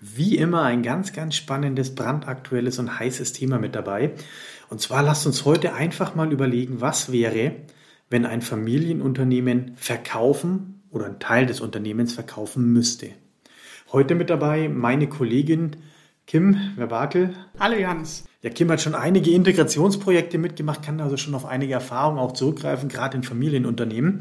wie immer ein ganz, ganz spannendes, brandaktuelles und heißes Thema mit dabei. Und zwar lasst uns heute einfach mal überlegen, was wäre, wenn ein Familienunternehmen verkaufen oder ein Teil des Unternehmens verkaufen müsste. Heute mit dabei meine Kollegin Kim Verbakel. Hallo Johannes. Ja, Kim hat schon einige Integrationsprojekte mitgemacht, kann also schon auf einige Erfahrungen auch zurückgreifen, gerade in Familienunternehmen.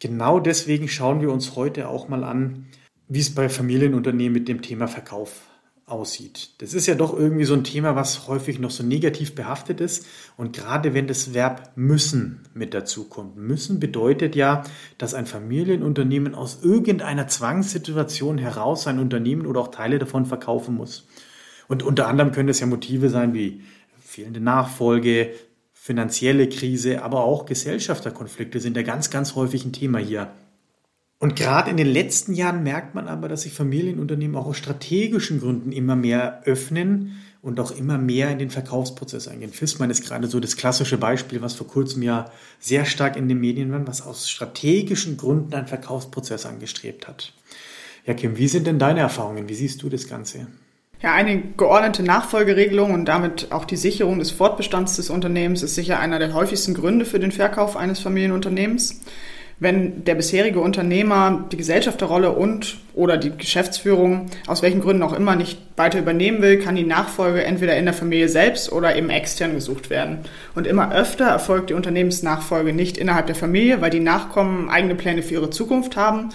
Genau deswegen schauen wir uns heute auch mal an, wie es bei Familienunternehmen mit dem Thema Verkauf aussieht. Das ist ja doch irgendwie so ein Thema, was häufig noch so negativ behaftet ist. Und gerade wenn das Verb müssen mit dazu kommt. Müssen bedeutet ja, dass ein Familienunternehmen aus irgendeiner Zwangssituation heraus sein Unternehmen oder auch Teile davon verkaufen muss. Und unter anderem können es ja Motive sein wie fehlende Nachfolge, finanzielle Krise, aber auch Gesellschafterkonflikte sind ja ganz, ganz häufig ein Thema hier. Und gerade in den letzten Jahren merkt man aber, dass sich Familienunternehmen auch aus strategischen Gründen immer mehr öffnen und auch immer mehr in den Verkaufsprozess eingehen. Fissmann ist gerade so das klassische Beispiel, was vor kurzem ja sehr stark in den Medien war, was aus strategischen Gründen einen Verkaufsprozess angestrebt hat. Ja, Kim, wie sind denn deine Erfahrungen? Wie siehst du das Ganze? Ja, eine geordnete Nachfolgeregelung und damit auch die Sicherung des Fortbestands des Unternehmens ist sicher einer der häufigsten Gründe für den Verkauf eines Familienunternehmens wenn der bisherige Unternehmer die Gesellschafterrolle und oder die Geschäftsführung aus welchen Gründen auch immer nicht weiter übernehmen will, kann die Nachfolge entweder in der Familie selbst oder eben extern gesucht werden. Und immer öfter erfolgt die Unternehmensnachfolge nicht innerhalb der Familie, weil die Nachkommen eigene Pläne für ihre Zukunft haben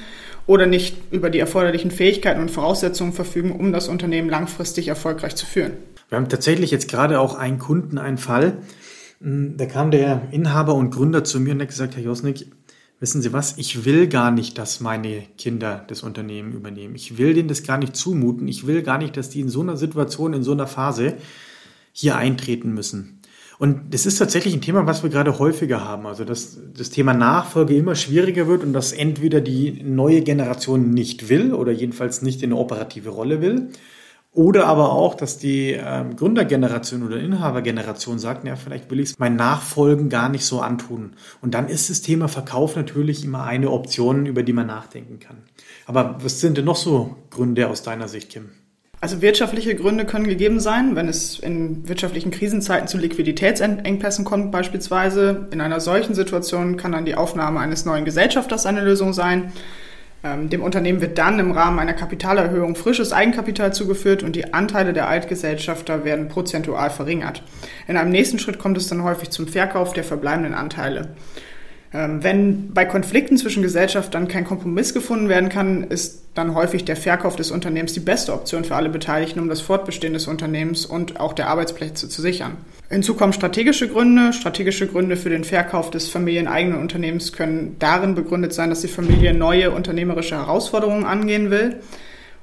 oder nicht über die erforderlichen Fähigkeiten und Voraussetzungen verfügen, um das Unternehmen langfristig erfolgreich zu führen. Wir haben tatsächlich jetzt gerade auch einen Kunden, einen Fall. Da kam der Inhaber und Gründer zu mir und hat gesagt, Herr Josnik, wissen Sie was, ich will gar nicht, dass meine Kinder das Unternehmen übernehmen. Ich will denen das gar nicht zumuten. Ich will gar nicht, dass die in so einer Situation, in so einer Phase hier eintreten müssen. Und das ist tatsächlich ein Thema, was wir gerade häufiger haben. Also, dass das Thema Nachfolge immer schwieriger wird und dass entweder die neue Generation nicht will oder jedenfalls nicht in eine operative Rolle will oder aber auch, dass die ähm, Gründergeneration oder Inhabergeneration sagt, ja, vielleicht will ich es meinen Nachfolgen gar nicht so antun. Und dann ist das Thema Verkauf natürlich immer eine Option, über die man nachdenken kann. Aber was sind denn noch so Gründe aus deiner Sicht, Kim? Also wirtschaftliche Gründe können gegeben sein, wenn es in wirtschaftlichen Krisenzeiten zu Liquiditätsengpässen kommt beispielsweise. In einer solchen Situation kann dann die Aufnahme eines neuen Gesellschafters eine Lösung sein. Ähm, dem Unternehmen wird dann im Rahmen einer Kapitalerhöhung frisches Eigenkapital zugeführt und die Anteile der Altgesellschafter werden prozentual verringert. In einem nächsten Schritt kommt es dann häufig zum Verkauf der verbleibenden Anteile. Ähm, wenn bei Konflikten zwischen Gesellschaftern kein Kompromiss gefunden werden kann, ist dann häufig der Verkauf des Unternehmens die beste Option für alle Beteiligten, um das Fortbestehen des Unternehmens und auch der Arbeitsplätze zu sichern. Hinzu kommen strategische Gründe. Strategische Gründe für den Verkauf des familieneigenen Unternehmens können darin begründet sein, dass die Familie neue unternehmerische Herausforderungen angehen will.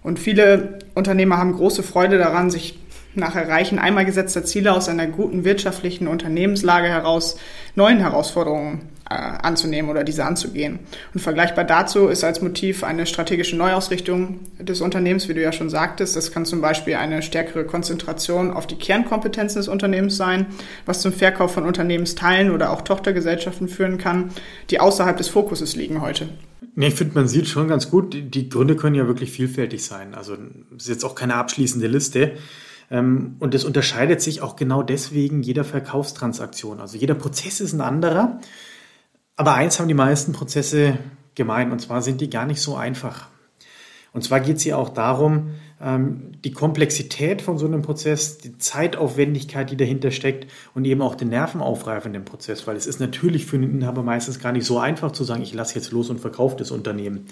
Und viele Unternehmer haben große Freude daran, sich nach Erreichen einmal gesetzter Ziele aus einer guten wirtschaftlichen Unternehmenslage heraus neuen Herausforderungen anzunehmen oder diese anzugehen. Und vergleichbar dazu ist als Motiv eine strategische Neuausrichtung des Unternehmens, wie du ja schon sagtest. Das kann zum Beispiel eine stärkere Konzentration auf die Kernkompetenzen des Unternehmens sein, was zum Verkauf von Unternehmensteilen oder auch Tochtergesellschaften führen kann, die außerhalb des Fokuses liegen heute. Nee, ich finde, man sieht schon ganz gut, die Gründe können ja wirklich vielfältig sein. Also ist jetzt auch keine abschließende Liste. Ähm, und es unterscheidet sich auch genau deswegen jeder Verkaufstransaktion. Also jeder Prozess ist ein anderer. Aber eins haben die meisten Prozesse gemein, und zwar sind die gar nicht so einfach. Und zwar geht es hier auch darum, ähm, die Komplexität von so einem Prozess, die Zeitaufwendigkeit, die dahinter steckt und eben auch den nervenaufreifenden Prozess, weil es ist natürlich für einen Inhaber meistens gar nicht so einfach zu sagen, ich lasse jetzt los und verkaufe das Unternehmen.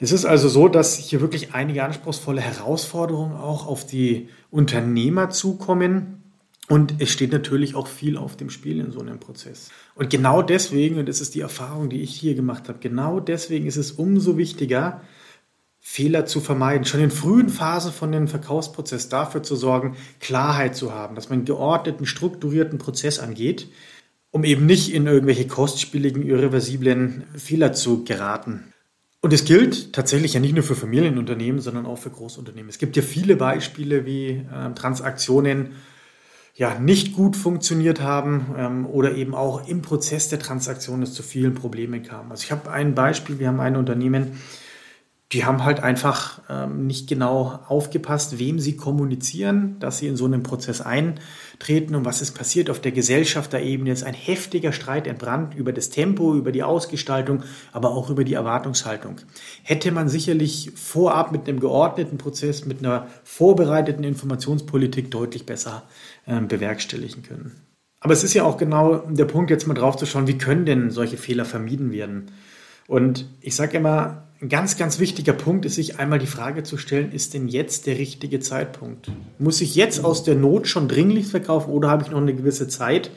Es ist also so, dass hier wirklich einige anspruchsvolle Herausforderungen auch auf die Unternehmer zukommen. Und es steht natürlich auch viel auf dem Spiel in so einem Prozess. Und genau deswegen, und das ist die Erfahrung, die ich hier gemacht habe, genau deswegen ist es umso wichtiger, Fehler zu vermeiden, schon in frühen Phasen von dem Verkaufsprozess dafür zu sorgen, Klarheit zu haben, dass man einen geordneten, strukturierten Prozess angeht, um eben nicht in irgendwelche kostspieligen, irreversiblen Fehler zu geraten. Und es gilt tatsächlich ja nicht nur für Familienunternehmen, sondern auch für Großunternehmen. Es gibt ja viele Beispiele, wie äh, Transaktionen ja nicht gut funktioniert haben ähm, oder eben auch im Prozess der Transaktion es zu vielen Problemen kam. Also ich habe ein Beispiel, wir haben ein Unternehmen, die haben halt einfach ähm, nicht genau aufgepasst, wem sie kommunizieren, dass sie in so einen Prozess eintreten und was ist passiert. Auf der Gesellschafterebene ist ein heftiger Streit entbrannt über das Tempo, über die Ausgestaltung, aber auch über die Erwartungshaltung. Hätte man sicherlich vorab mit einem geordneten Prozess, mit einer vorbereiteten Informationspolitik deutlich besser ähm, bewerkstelligen können. Aber es ist ja auch genau der Punkt, jetzt mal drauf zu schauen, wie können denn solche Fehler vermieden werden? Und ich sage immer, ein ganz, ganz wichtiger Punkt ist, sich einmal die Frage zu stellen, ist denn jetzt der richtige Zeitpunkt? Muss ich jetzt aus der Not schon dringlich verkaufen oder habe ich noch eine gewisse Zeit,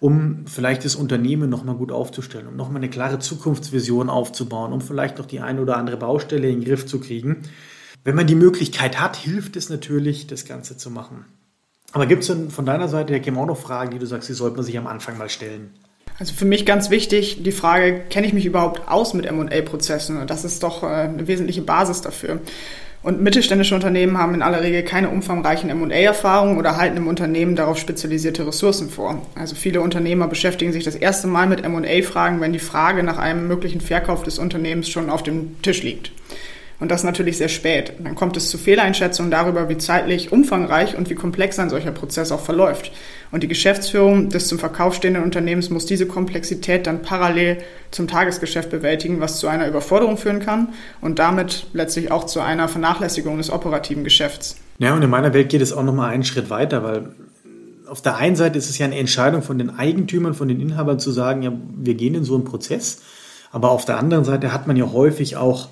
um vielleicht das Unternehmen nochmal gut aufzustellen, um nochmal eine klare Zukunftsvision aufzubauen, um vielleicht noch die eine oder andere Baustelle in den Griff zu kriegen? Wenn man die Möglichkeit hat, hilft es natürlich, das Ganze zu machen. Aber gibt es denn von deiner Seite, Herr Kim, auch noch Fragen, die du sagst, die sollte man sich am Anfang mal stellen? Also für mich ganz wichtig die Frage, kenne ich mich überhaupt aus mit M&A-Prozessen? Und das ist doch äh, eine wesentliche Basis dafür. Und mittelständische Unternehmen haben in aller Regel keine umfangreichen M&A-Erfahrungen oder halten im Unternehmen darauf spezialisierte Ressourcen vor. Also viele Unternehmer beschäftigen sich das erste Mal mit M&A-Fragen, wenn die Frage nach einem möglichen Verkauf des Unternehmens schon auf dem Tisch liegt. Und das natürlich sehr spät. Dann kommt es zu Fehleinschätzungen darüber, wie zeitlich umfangreich und wie komplex ein solcher Prozess auch verläuft. Und die Geschäftsführung des zum Verkauf stehenden Unternehmens muss diese Komplexität dann parallel zum Tagesgeschäft bewältigen, was zu einer Überforderung führen kann und damit letztlich auch zu einer Vernachlässigung des operativen Geschäfts. Ja, und in meiner Welt geht es auch nochmal einen Schritt weiter, weil auf der einen Seite ist es ja eine Entscheidung von den Eigentümern, von den Inhabern zu sagen, ja, wir gehen in so einen Prozess. Aber auf der anderen Seite hat man ja häufig auch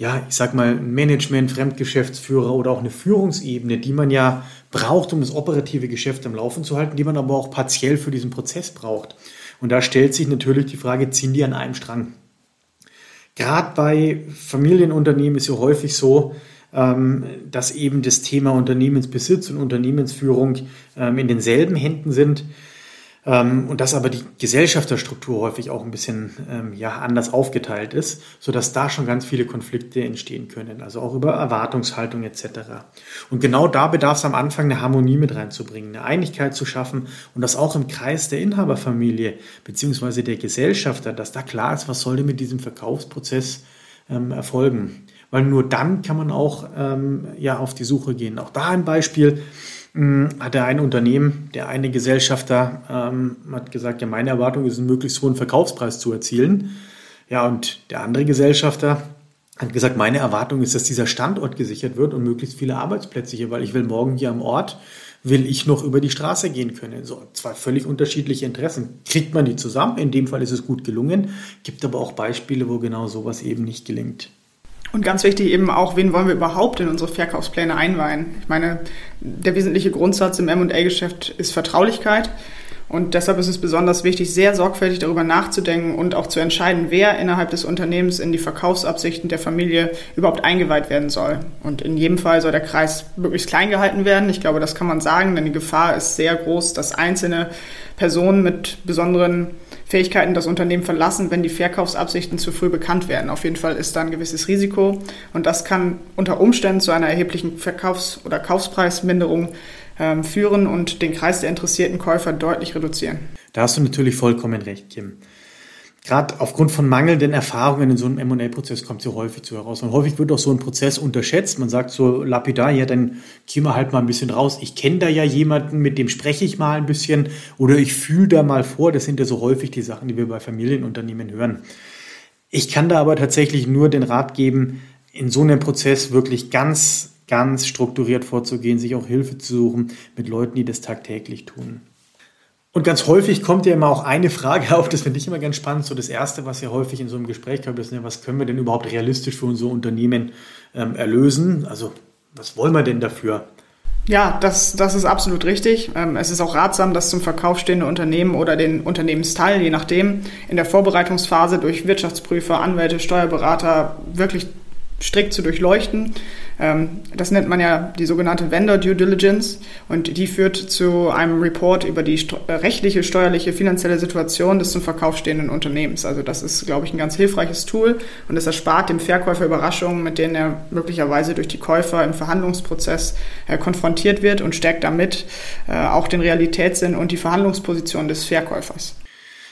ja, ich sag mal, Management, Fremdgeschäftsführer oder auch eine Führungsebene, die man ja braucht, um das operative Geschäft am Laufen zu halten, die man aber auch partiell für diesen Prozess braucht. Und da stellt sich natürlich die Frage, ziehen die an einem Strang? Gerade bei Familienunternehmen ist ja häufig so, ähm, dass eben das Thema Unternehmensbesitz und Unternehmensführung ähm, in denselben Händen sind. Ähm, und dass aber die Gesellschafterstruktur häufig auch ein bisschen ähm, ja, anders aufgeteilt ist, sodass da schon ganz viele Konflikte entstehen können, also auch über Erwartungshaltung etc. Und genau da bedarf es am Anfang eine Harmonie mit reinzubringen, eine Einigkeit zu schaffen und das auch im Kreis der Inhaberfamilie beziehungsweise der Gesellschafter, dass da klar ist, was soll denn mit diesem Verkaufsprozess ähm, erfolgen. Weil nur dann kann man auch ähm, ja, auf die Suche gehen. Auch da ein Beispiel hatte ein Unternehmen, der eine Gesellschafter ähm, hat gesagt, ja, meine Erwartung ist, einen möglichst hohen Verkaufspreis zu erzielen. Ja, und der andere Gesellschafter hat gesagt, meine Erwartung ist, dass dieser Standort gesichert wird und möglichst viele Arbeitsplätze hier, weil ich will morgen hier am Ort, will ich noch über die Straße gehen können. So zwei völlig unterschiedliche Interessen. Kriegt man die zusammen? In dem Fall ist es gut gelungen. Gibt aber auch Beispiele, wo genau sowas eben nicht gelingt. Und ganz wichtig eben auch, wen wollen wir überhaupt in unsere Verkaufspläne einweihen? Ich meine, der wesentliche Grundsatz im M&A-Geschäft ist Vertraulichkeit. Und deshalb ist es besonders wichtig, sehr sorgfältig darüber nachzudenken und auch zu entscheiden, wer innerhalb des Unternehmens in die Verkaufsabsichten der Familie überhaupt eingeweiht werden soll. Und in jedem Fall soll der Kreis möglichst klein gehalten werden. Ich glaube, das kann man sagen, denn die Gefahr ist sehr groß, dass einzelne Personen mit besonderen Fähigkeiten das Unternehmen verlassen, wenn die Verkaufsabsichten zu früh bekannt werden. Auf jeden Fall ist da ein gewisses Risiko und das kann unter Umständen zu einer erheblichen Verkaufs- oder Kaufspreisminderung ähm, führen und den Kreis der interessierten Käufer deutlich reduzieren. Da hast du natürlich vollkommen recht, Kim gerade aufgrund von mangelnden Erfahrungen in so einem M&A-Prozess kommt ja häufig zu heraus. Und häufig wird auch so ein Prozess unterschätzt. Man sagt so lapidar, ja, dann gehen wir halt mal ein bisschen raus. Ich kenne da ja jemanden, mit dem spreche ich mal ein bisschen oder ich fühle da mal vor. Das sind ja so häufig die Sachen, die wir bei Familienunternehmen hören. Ich kann da aber tatsächlich nur den Rat geben, in so einem Prozess wirklich ganz, ganz strukturiert vorzugehen, sich auch Hilfe zu suchen mit Leuten, die das tagtäglich tun. Und ganz häufig kommt ja immer auch eine Frage auf, das finde ich immer ganz spannend. So das Erste, was ja häufig in so einem Gespräch kommt, ist, ne, was können wir denn überhaupt realistisch für unser Unternehmen ähm, erlösen? Also was wollen wir denn dafür? Ja, das, das ist absolut richtig. Ähm, es ist auch ratsam, dass zum Verkauf stehende Unternehmen oder den Unternehmensteil, je nachdem, in der Vorbereitungsphase durch Wirtschaftsprüfer, Anwälte, Steuerberater wirklich strikt zu durchleuchten. Ähm, das nennt man ja die sogenannte Vendor Due Diligence und die führt zu einem Report über die äh, rechtliche, steuerliche, finanzielle Situation des zum Verkauf stehenden Unternehmens. Also das ist, glaube ich, ein ganz hilfreiches Tool und es erspart dem Verkäufer Überraschungen, mit denen er möglicherweise durch die Käufer im Verhandlungsprozess äh, konfrontiert wird und stärkt damit äh, auch den Realitätssinn und die Verhandlungsposition des Verkäufers.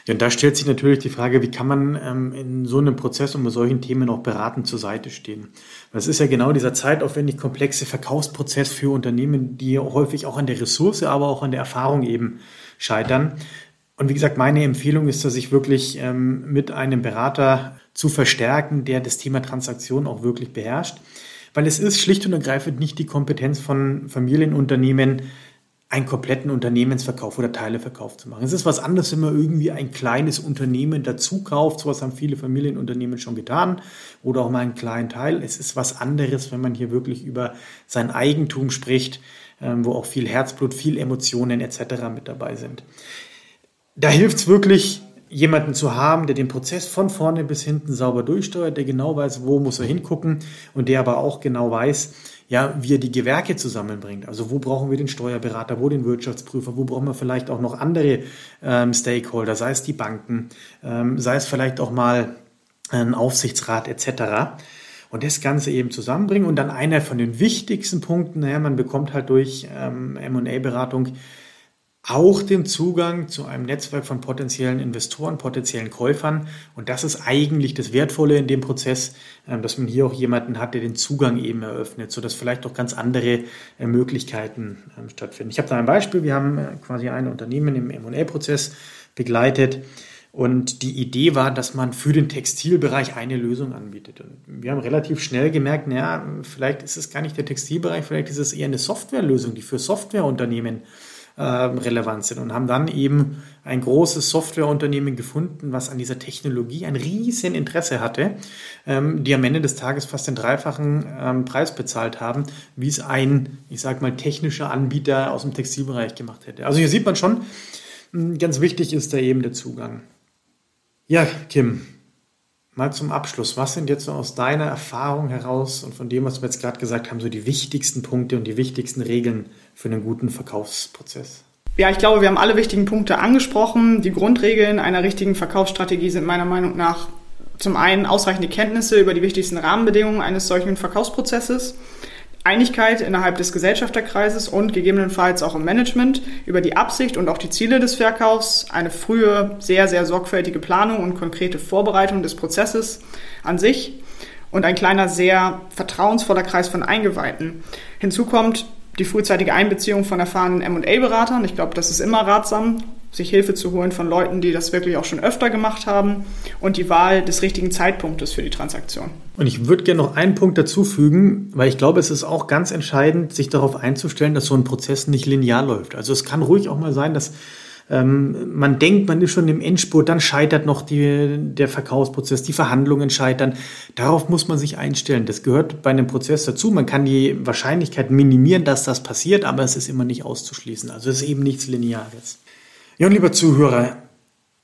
Ja, und da stellt sich natürlich die Frage, wie kann man ähm, in so einem Prozess und bei solchen Themen auch beratend zur Seite stehen? Es ist ja genau dieser zeitaufwendig komplexe Verkaufsprozess für Unternehmen, die häufig auch an der Ressource, aber auch an der Erfahrung eben scheitern. Und wie gesagt, meine Empfehlung ist, dass sich wirklich ähm, mit einem Berater zu verstärken, der das Thema Transaktion auch wirklich beherrscht. Weil es ist schlicht und ergreifend nicht die Kompetenz von Familienunternehmen, einen kompletten Unternehmensverkauf oder Teileverkauf zu machen. Es ist was anderes, wenn man irgendwie ein kleines Unternehmen dazu kauft. Sowas haben viele Familienunternehmen schon getan oder auch mal einen kleinen Teil. Es ist was anderes, wenn man hier wirklich über sein Eigentum spricht, ähm, wo auch viel Herzblut, viel Emotionen etc. mit dabei sind. Da hilft es wirklich, jemanden zu haben, der den Prozess von vorne bis hinten sauber durchsteuert, der genau weiß, wo muss er hingucken und der aber auch genau weiß, ja, wie er die Gewerke zusammenbringt. Also wo brauchen wir den Steuerberater, wo den Wirtschaftsprüfer, wo brauchen wir vielleicht auch noch andere ähm, Stakeholder, sei es die Banken, ähm, sei es vielleicht auch mal ein Aufsichtsrat etc. Und das Ganze eben zusammenbringen und dann einer von den wichtigsten Punkten, naja, man bekommt halt durch ähm, M&A-Beratung auch den Zugang zu einem Netzwerk von potenziellen Investoren, potenziellen Käufern. Und das ist eigentlich das Wertvolle in dem Prozess, ähm, dass man hier auch jemanden hat, der den Zugang eben eröffnet, sodass vielleicht auch ganz andere äh, Möglichkeiten ähm, stattfinden. Ich habe da ein Beispiel. Wir haben äh, quasi ein Unternehmen im M&A-Prozess begleitet. Und die Idee war, dass man für den Textilbereich eine Lösung anbietet. Und wir haben relativ schnell gemerkt, naja, vielleicht ist es gar nicht der Textilbereich, vielleicht ist es eher eine Softwarelösung, die für Softwareunternehmen äh, relevant sind und haben dann eben ein großes Softwareunternehmen gefunden, was an dieser Technologie ein riesen Interesse hatte, ähm, die am Ende des Tages fast den dreifachen ähm, Preis bezahlt haben, wie es ein, ich sag mal, technischer Anbieter aus dem Textilbereich gemacht hätte. Also hier sieht man schon, ganz wichtig ist da eben der Zugang. Ja, Kim, mal zum Abschluss. Was sind jetzt so aus deiner Erfahrung heraus und von dem, was wir jetzt gerade gesagt haben, so die wichtigsten Punkte und die wichtigsten Regeln für einen guten Verkaufsprozess? Ja, ich glaube, wir haben alle wichtigen Punkte angesprochen. Die Grundregeln einer richtigen Verkaufsstrategie sind meiner Meinung nach zum einen ausreichende Kenntnisse über die wichtigsten Rahmenbedingungen eines solchen Verkaufsprozesses, Einigkeit innerhalb des Gesellschafterkreises und gegebenenfalls auch im Management über die Absicht und auch die Ziele des Verkaufs, eine frühe, sehr, sehr sorgfältige Planung und konkrete Vorbereitung des Prozesses an sich und ein kleiner, sehr vertrauensvoller Kreis von Eingeweihten. Hinzu kommt die frühzeitige Einbeziehung von erfahrenen M&A-Beratern. Ich glaube, das ist immer ratsam, sich Hilfe zu holen von Leuten, die das wirklich auch schon öfter gemacht haben und die Wahl des richtigen Zeitpunktes für die Transaktion. Und ich würde gerne noch einen Punkt dazu fügen, weil ich glaube, es ist auch ganz entscheidend, sich darauf einzustellen, dass so ein Prozess nicht linear läuft. Also es kann ruhig auch mal sein, dass ähm, man denkt, man ist schon im Endspurt, dann scheitert noch die, der Verkaufsprozess, die Verhandlungen scheitern. Darauf muss man sich einstellen. Das gehört bei einem Prozess dazu. Man kann die Wahrscheinlichkeit minimieren, dass das passiert, aber es ist immer nicht auszuschließen. Also es ist eben nichts Lineares. Ja, und lieber Zuhörer,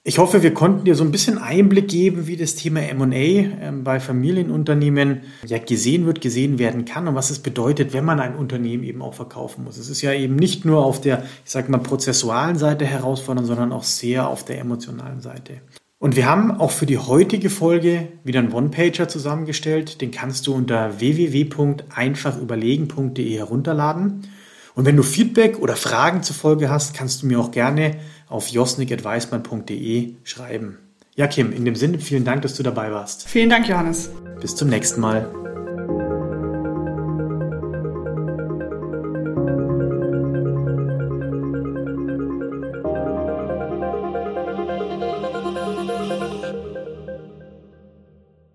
ich hoffe, wir konnten dir so ein bisschen Einblick geben, wie das Thema M&A ähm, bei Familienunternehmen ja gesehen wird, gesehen werden kann und was es bedeutet, wenn man ein Unternehmen eben auch verkaufen muss. Es ist ja eben nicht nur auf der, ich sag mal, prozessualen Seite herausfordernd, sondern auch sehr auf der emotionalen Seite. Und wir haben auch für die heutige Folge wieder einen One-Pager zusammengestellt. Den kannst du unter www.einfachüberlegen.de herunterladen. Und wenn du Feedback oder Fragen zur Folge hast, kannst du mir auch gerne auf josnik.weismann.de schreiben. Ja, Kim, in dem Sinne vielen Dank, dass du dabei warst. Vielen Dank, Johannes. Bis zum nächsten Mal.